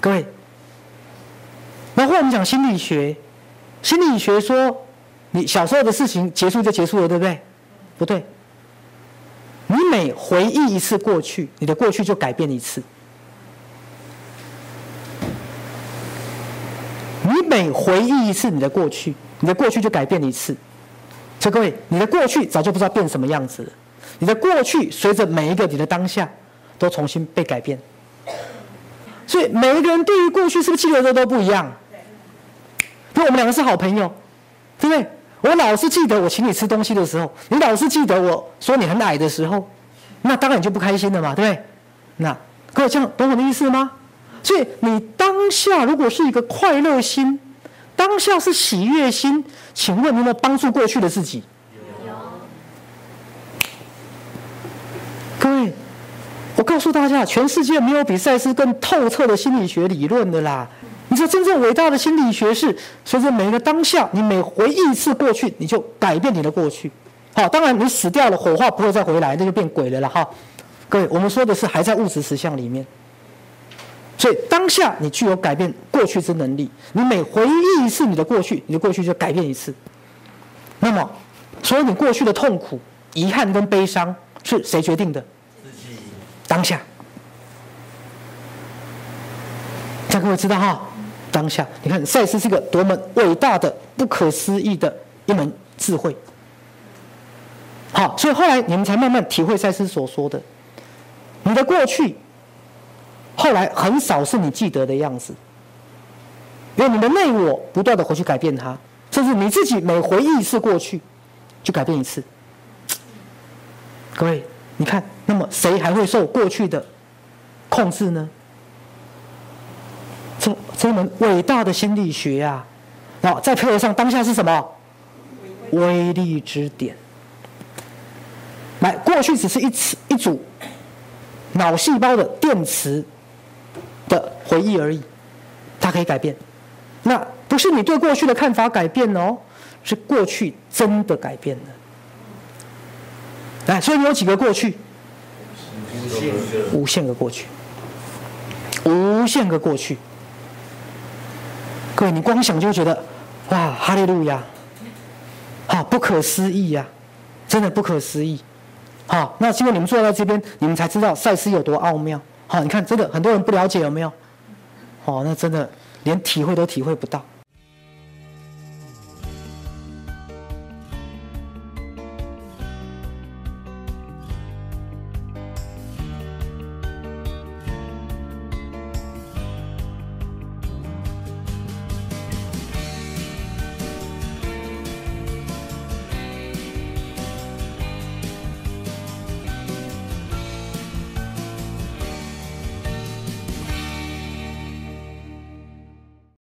各位，然后我们讲心理学，心理学说，你小时候的事情结束就结束了，对不对？不对。你每回忆一次过去，你的过去就改变一次。你每回忆一次你的过去，你的过去就改变一次。所以各位，你的过去早就不知道变什么样子了。你的过去随着每一个你的当下，都重新被改变。所以每一个人对于过去是不是记得的都不一样？那我们两个是好朋友，对不对？我老是记得我请你吃东西的时候，你老是记得我说你很矮的时候，那当然你就不开心了嘛，对不对？那各位这样懂我的意思吗？所以你当下如果是一个快乐心，当下是喜悦心，请问你有没有帮助过去的自己？有。各位。我告诉大家，全世界没有比赛斯更透彻的心理学理论的啦。你说真正伟大的心理学是，随着每一个当下，你每回忆一次过去，你就改变你的过去。好，当然你死掉了，火化不会再回来，那就变鬼了了哈。各位，我们说的是还在物质实相里面，所以当下你具有改变过去之能力。你每回忆一次你的过去，你的过去就改变一次。那么，所有你过去的痛苦、遗憾跟悲伤是谁决定的？当下，让各位知道哈，当下，你看赛斯是个多么伟大的、不可思议的一门智慧。好，所以后来你们才慢慢体会赛斯所说的，你的过去，后来很少是你记得的样子，因为你的内我不断的回去改变它，甚至你自己每回忆一次过去，就改变一次。各位，你看。那么谁还会受过去的控制呢？这这门伟大的心理学呀，啊，再配合上当下是什么？威力之点。来，过去只是一次一组脑细胞的电池的回忆而已，它可以改变。那不是你对过去的看法改变哦，是过去真的改变了。来，所以你有几个过去？无限个过去，无限个过去。各位，你光想就觉得，哇，哈利路亚，好不可思议呀，真的不可思议。好，那因为你们坐在这边，你们才知道赛斯有多奥妙。好，你看，真的很多人不了解，有没有？哦，那真的连体会都体会不到。